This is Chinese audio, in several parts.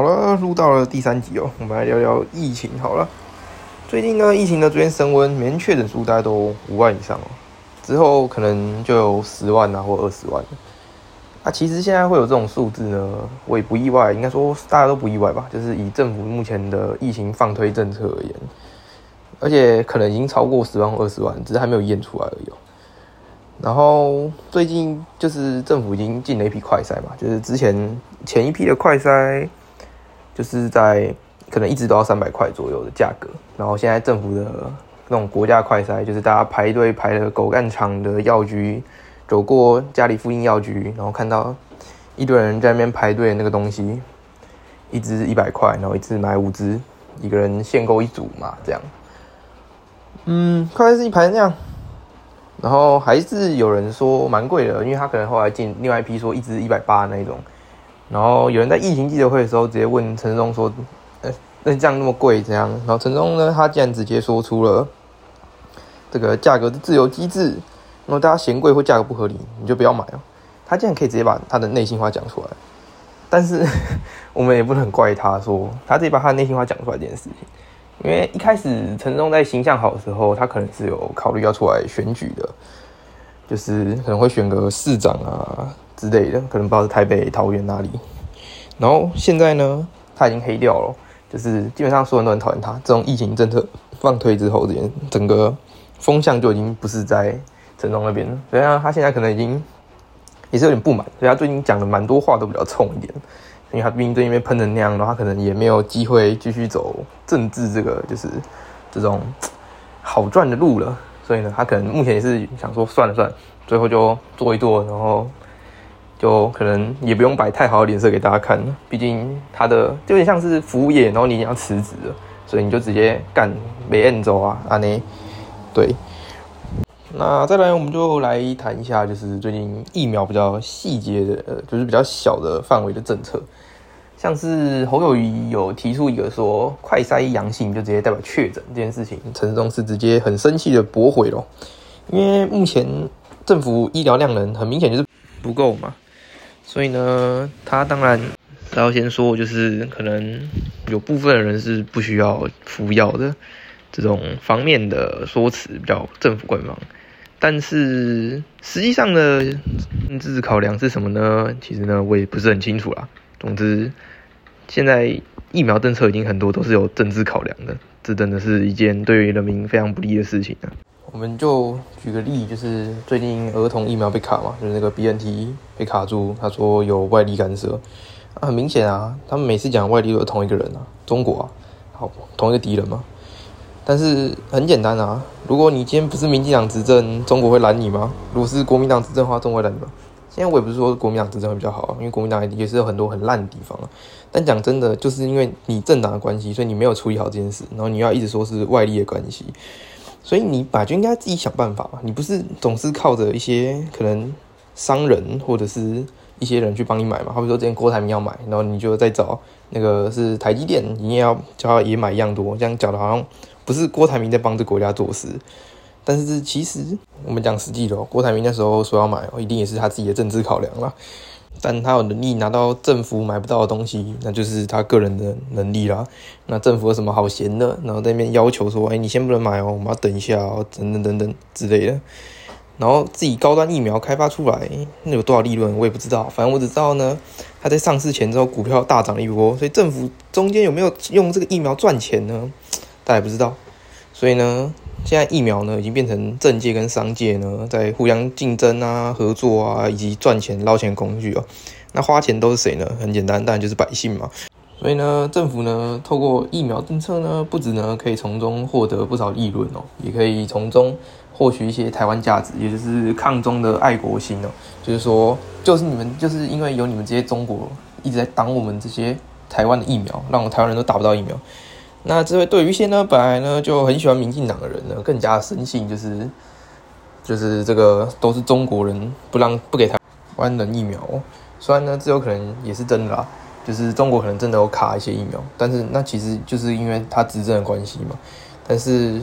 好了，录到了第三集哦，我们来聊聊疫情好了。最近呢，疫情的逐渐升温，每天确诊数大概都五万以上哦，之后可能就有十万啊或二十万。啊，其实现在会有这种数字呢，我也不意外，应该说大家都不意外吧。就是以政府目前的疫情放推政策而言，而且可能已经超过十万或二十万，只是还没有验出来而已。然后最近就是政府已经进了一批快筛嘛，就是之前前一批的快筛。就是在可能一直都要三百块左右的价格，然后现在政府的那种国家快筛，就是大家排队排了狗干场的药局，走过家里附近药局，然后看到一堆人在那边排队，那个东西一支一百块，然后一次买五支，一个人限购一组嘛，这样。嗯，快是一排那样，然后还是有人说蛮贵的，因为他可能后来进另外一批说一支一百八那种。然后有人在疫情记者会的时候直接问陈忠说：“呃，那这样那么贵怎样？”然后陈忠呢，他竟然直接说出了这个价格的自由机制。如果大家嫌贵或价格不合理，你就不要买哦。他竟然可以直接把他的内心话讲出来。但是我们也不能怪他说他直接把他的内心话讲出来这件事情，因为一开始陈忠在形象好的时候，他可能是有考虑要出来选举的，就是可能会选个市长啊。之类的，可能不知道是台北、桃园哪里。然后现在呢，他已经黑掉了，就是基本上所有人都很讨厌他。这种疫情政策放推之后，这整个风向就已经不是在陈忠那边了。所以他现在可能已经也是有点不满，所以他最近讲的蛮多话都比较冲一点。因为他毕竟最近被喷成那样，然后他可能也没有机会继续走政治这个就是这种好赚的路了。所以呢，他可能目前也是想说算了算了，最后就做一做，然后。就可能也不用摆太好的脸色给大家看，毕竟他的就有点像是服务业，然后你要辞职了，所以你就直接干没按走啊，阿内，对。那再来，我们就来谈一下，就是最近疫苗比较细节的，呃，就是比较小的范围的政策，像是侯友谊有提出一个说快筛阳性就直接代表确诊这件事情，陈忠是直接很生气的驳回咯，因为目前政府医疗量能很明显就是不够嘛。所以呢，他当然他要先说，就是可能有部分人是不需要服药的这种方面的说辞比较政府官方，但是实际上的政治考量是什么呢？其实呢，我也不是很清楚啦。总之，现在疫苗政策已经很多都是有政治考量的，这真的是一件对于人民非常不利的事情啊。我们就举个例，就是最近儿童疫苗被卡嘛，就是那个 B N T 被卡住，他说有外力干涉，很明显啊，他们每次讲外力都是同一个人啊，中国啊，好，同一个敌人嘛。但是很简单啊，如果你今天不是民进党执政，中国会拦你吗？如果是国民党执政的话，中国会拦你吗？现在我也不是说国民党执政会比较好，因为国民党也是有很多很烂的地方啊。但讲真的，就是因为你政党的关系，所以你没有处理好这件事，然后你要一直说是外力的关系。所以你把就应该自己想办法嘛，你不是总是靠着一些可能商人或者是一些人去帮你买嘛？好比说之前郭台铭要买，然后你就再找那个是台积电，你也要叫他也买一样多，这样讲的好像不是郭台铭在帮这国家做事，但是其实我们讲实际的，郭台铭那时候说要买，一定也是他自己的政治考量啦。但他有能力拿到政府买不到的东西，那就是他个人的能力啦。那政府有什么好闲的？然后在那边要求说：“哎，你先不能买哦，我们要等一下哦，等等等等之类的。”然后自己高端疫苗开发出来，那有多少利润我也不知道。反正我只知道呢，他在上市前之后股票大涨了一波，所以政府中间有没有用这个疫苗赚钱呢？大家也不知道。所以呢？现在疫苗呢，已经变成政界跟商界呢在互相竞争啊、合作啊，以及赚钱捞钱工具哦。那花钱都是谁呢？很简单，当然就是百姓嘛。所以呢，政府呢透过疫苗政策呢，不止呢可以从中获得不少利润哦，也可以从中获取一些台湾价值，也就是抗中的爱国心哦。就是说，就是你们就是因为有你们这些中国一直在挡我们这些台湾的疫苗，让我台湾人都打不到疫苗。那这位对于一些呢，本来呢就很喜欢民进党的人呢，更加深信就是就是这个都是中国人不让不给他湾人疫苗。虽然呢，这有可能也是真的啦，就是中国可能真的有卡一些疫苗，但是那其实就是因为他执政的关系嘛。但是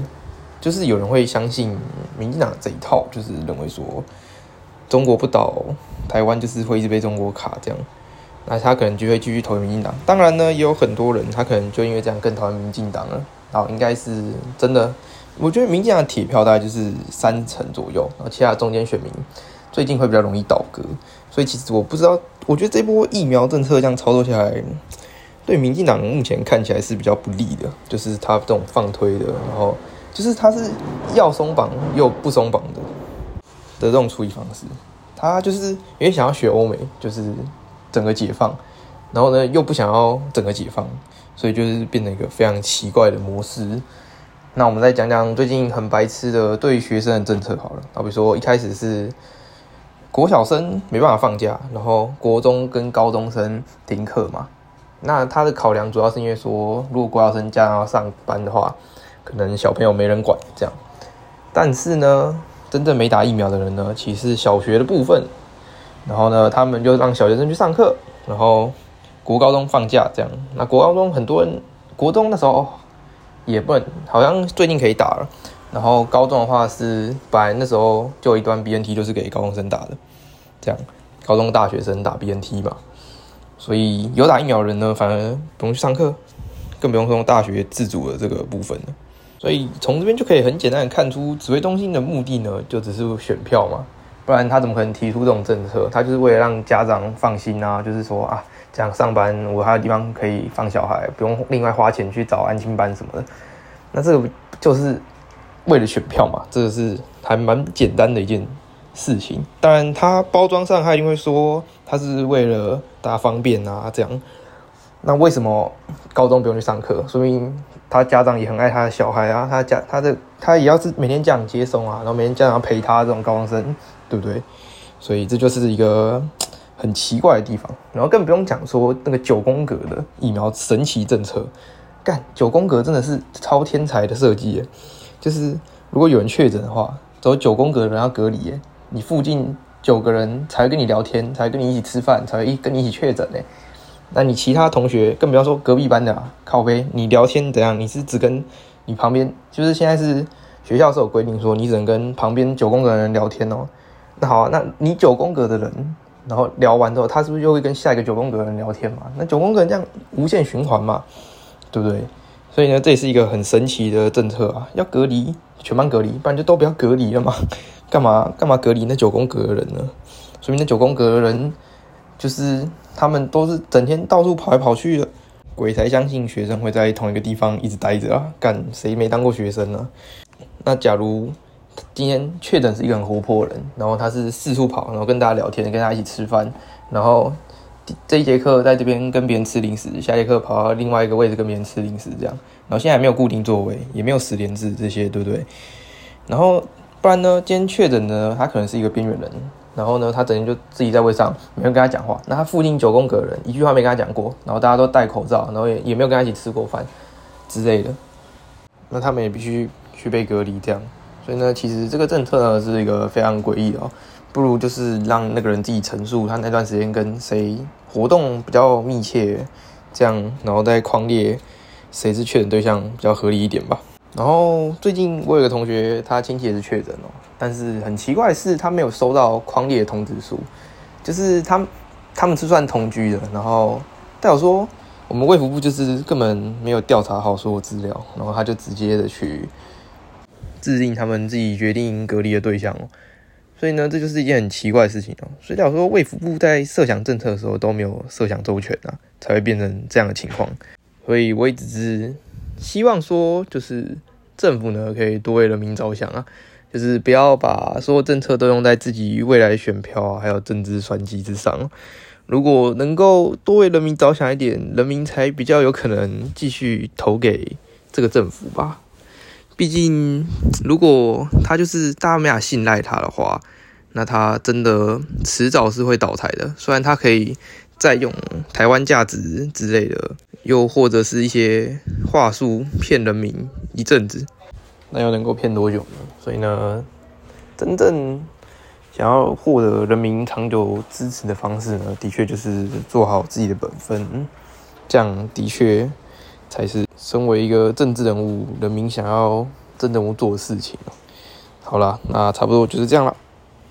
就是有人会相信民进党这一套，就是认为说中国不倒台湾就是会一直被中国卡这样。那他可能就会继续投民进党。当然呢，也有很多人他可能就因为这样更讨厌民进党了。然后应该是真的，我觉得民进党的铁票大概就是三成左右，然后其他中间选民最近会比较容易倒戈。所以其实我不知道，我觉得这波疫苗政策这样操作下来，对民进党目前看起来是比较不利的，就是他这种放推的，然后就是他是要松绑又不松绑的的这种处理方式。他就是因为想要学欧美，就是整个解放，然后呢又不想要整个解放，所以就是变成一个非常奇怪的模式。那我们再讲讲最近很白痴的对学生的政策好了，好比说一开始是国小生没办法放假，然后国中跟高中生停课嘛。那他的考量主要是因为说，如果国小生家长要上班的话，可能小朋友没人管这样。但是呢。真正没打疫苗的人呢，其实小学的部分，然后呢，他们就让小学生去上课，然后国高中放假这样。那国高中很多人，国中那时候也不能，好像最近可以打了。然后高中的话是本来那时候就有一段 BNT 就是给高中生打的，这样高中大学生打 BNT 嘛。所以有打疫苗的人呢，反而不用去上课，更不用说大学自主的这个部分了。所以从这边就可以很简单的看出，指挥中心的目的呢，就只是选票嘛，不然他怎么可能提出这种政策？他就是为了让家长放心啊，就是说啊，这样上班我还有地方可以放小孩，不用另外花钱去找安亲班什么的。那这个就是为了选票嘛，这个是还蛮简单的一件事情。当然，他包装上他一定会说他是为了大家方便啊，这样。那为什么高中不用去上课？说明他家长也很爱他的小孩啊，他家他的他也要是每天家长接送啊，然后每天家长陪他这种高中生，对不对？所以这就是一个很奇怪的地方。然后更不用讲说那个九宫格的疫苗神奇政策，干九宫格真的是超天才的设计耶！就是如果有人确诊的话，走九宫格的人要隔离，你附近九个人才跟你聊天，才跟你一起吃饭，才一跟你一起确诊嘞。那你其他同学，更不要说隔壁班的靠背，你聊天怎样？你是只跟你旁边，就是现在是学校是有规定说，你只能跟旁边九宫格的人聊天哦。那好，那你九宫格的人，然后聊完之后，他是不是又会跟下一个九宫格的人聊天嘛？那九宫格这样无限循环嘛，对不对？所以呢，这也是一个很神奇的政策啊，要隔离全班隔离，不然就都不要隔离了嘛？干嘛干嘛隔离那九宫格的人呢？说明那九宫格的人。就是他们都是整天到处跑来跑去的，鬼才相信学生会在同一个地方一直待着啊！干谁没当过学生呢？那假如今天确诊是一个很活泼的人，然后他是四处跑，然后跟大家聊天，跟大家一起吃饭，然后这一节课在这边跟别人吃零食，下节课跑到另外一个位置跟别人吃零食，这样，然后现在还没有固定座位，也没有十连制这些，对不对？然后不然呢？今天确诊的他可能是一个边缘人。然后呢，他整天就自己在位上，没有跟他讲话。那他附近九宫格人一句话没跟他讲过，然后大家都戴口罩，然后也也没有跟他一起吃过饭之类的。那他们也必须去被隔离，这样。所以呢，其实这个政策呢是一个非常诡异哦。不如就是让那个人自己陈述他那段时间跟谁活动比较密切，这样，然后再框列谁是确诊对象比较合理一点吧。然后最近我有个同学，他亲戚也是确诊哦，但是很奇怪的是，他没有收到框列通知书，就是他他们是算同居的，然后代表说我们卫福部就是根本没有调查好所有资料，然后他就直接的去制定他们自己决定隔离的对象哦，所以呢，这就是一件很奇怪的事情哦，所以代表说卫福部在设想政策的时候都没有设想周全啊，才会变成这样的情况，所以我也只是。希望说，就是政府呢，可以多为人民着想啊，就是不要把所有政策都用在自己未来选票啊，还有政治算计之上。如果能够多为人民着想一点，人民才比较有可能继续投给这个政府吧。毕竟，如果他就是大家没法信赖他的话，那他真的迟早是会倒台的。虽然他可以再用台湾价值之类的。又或者是一些话术骗人民一阵子，那又能够骗多久呢？所以呢，真正想要获得人民长久支持的方式呢，的确就是做好自己的本分，这样的确才是身为一个政治人物，人民想要政治人物做的事情。好了，那差不多就是这样了。